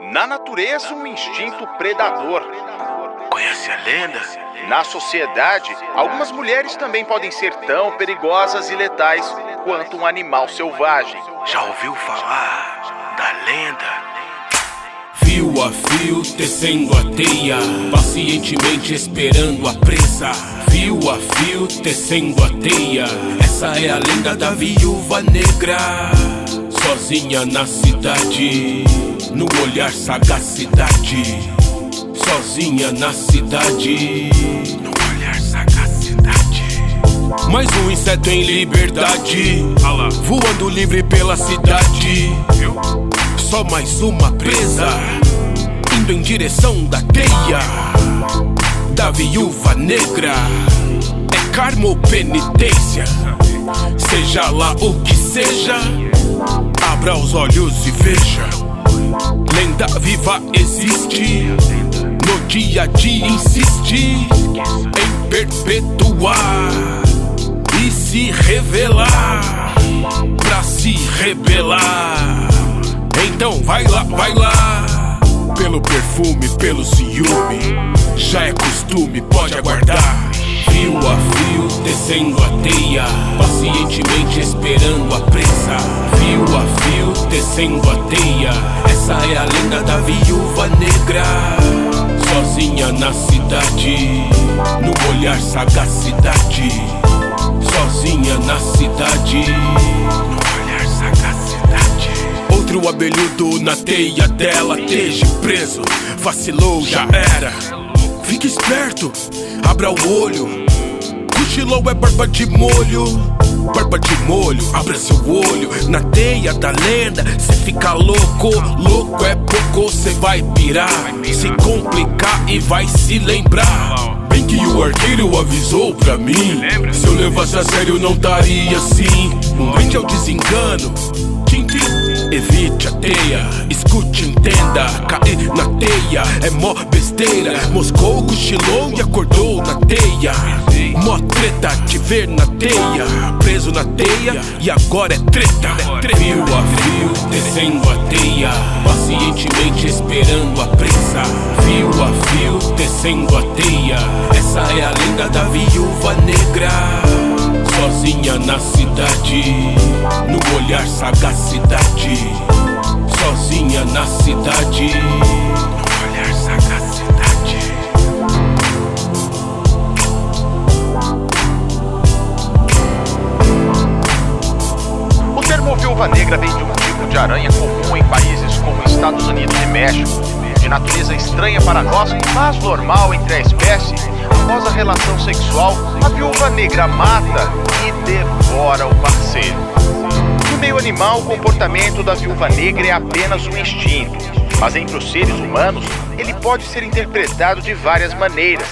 Na natureza, um instinto predador. Conhece a lenda? Na sociedade, algumas mulheres também podem ser tão perigosas e letais quanto um animal selvagem. Já ouviu falar da lenda? Fio a fio, tecendo a teia, pacientemente esperando a presa. Fio a fio, tecendo a teia. Essa é a lenda da viúva negra. Sozinha na cidade, no olhar sagacidade. Sozinha na cidade, no olhar sagacidade. Mais um inseto em liberdade, voando livre pela cidade. Só mais uma presa, indo em direção da teia da viúva negra. É karma ou penitência, seja lá o que seja, abra os olhos e veja. Viva existe, no dia a dia insiste em perpetuar e se revelar pra se rebelar. Então vai lá, vai lá. Pelo perfume, pelo ciúme, já é costume, pode aguardar. Fio a fio, descendo a teia, pacientemente esperando a presa. Fio a fio, descendo a teia, essa é a lenda da viúva negra. Sozinha na cidade, no olhar sagacidade. Sozinha na cidade, no olhar sagacidade. Outro abelhudo na teia dela, esteja preso. Vacilou, já era. Fique esperto, abra o olho. Cochilou é barba de molho. Barba de molho, abra seu olho. Na teia da lenda, cê fica louco. Louco é pouco, cê vai pirar. Se complicar e vai se lembrar. Bem que o arqueiro avisou pra mim. Se eu levasse a sério, não estaria assim. Um brinde ao desengano. Tim, tim. Evite a teia, escute, entenda. Cair na teia é mó besteira. Moscou cochilou e acordou na teia. Mó treta te ver na teia. Preso na teia e agora é treta. Fio a fio, descendo a teia. Pacientemente esperando a presa. Fio a fio, descendo a teia. Essa é a lenda da viúva negra. Sozinha na cidade, no olhar sagacidade. Negra vem de um tipo de aranha comum em países como Estados Unidos e México, de natureza estranha para nós, mas normal entre a espécie. Após a relação sexual, a viúva negra mata e devora o parceiro. No meio animal, o comportamento da viúva negra é apenas um instinto, mas entre os seres humanos, ele pode ser interpretado de várias maneiras.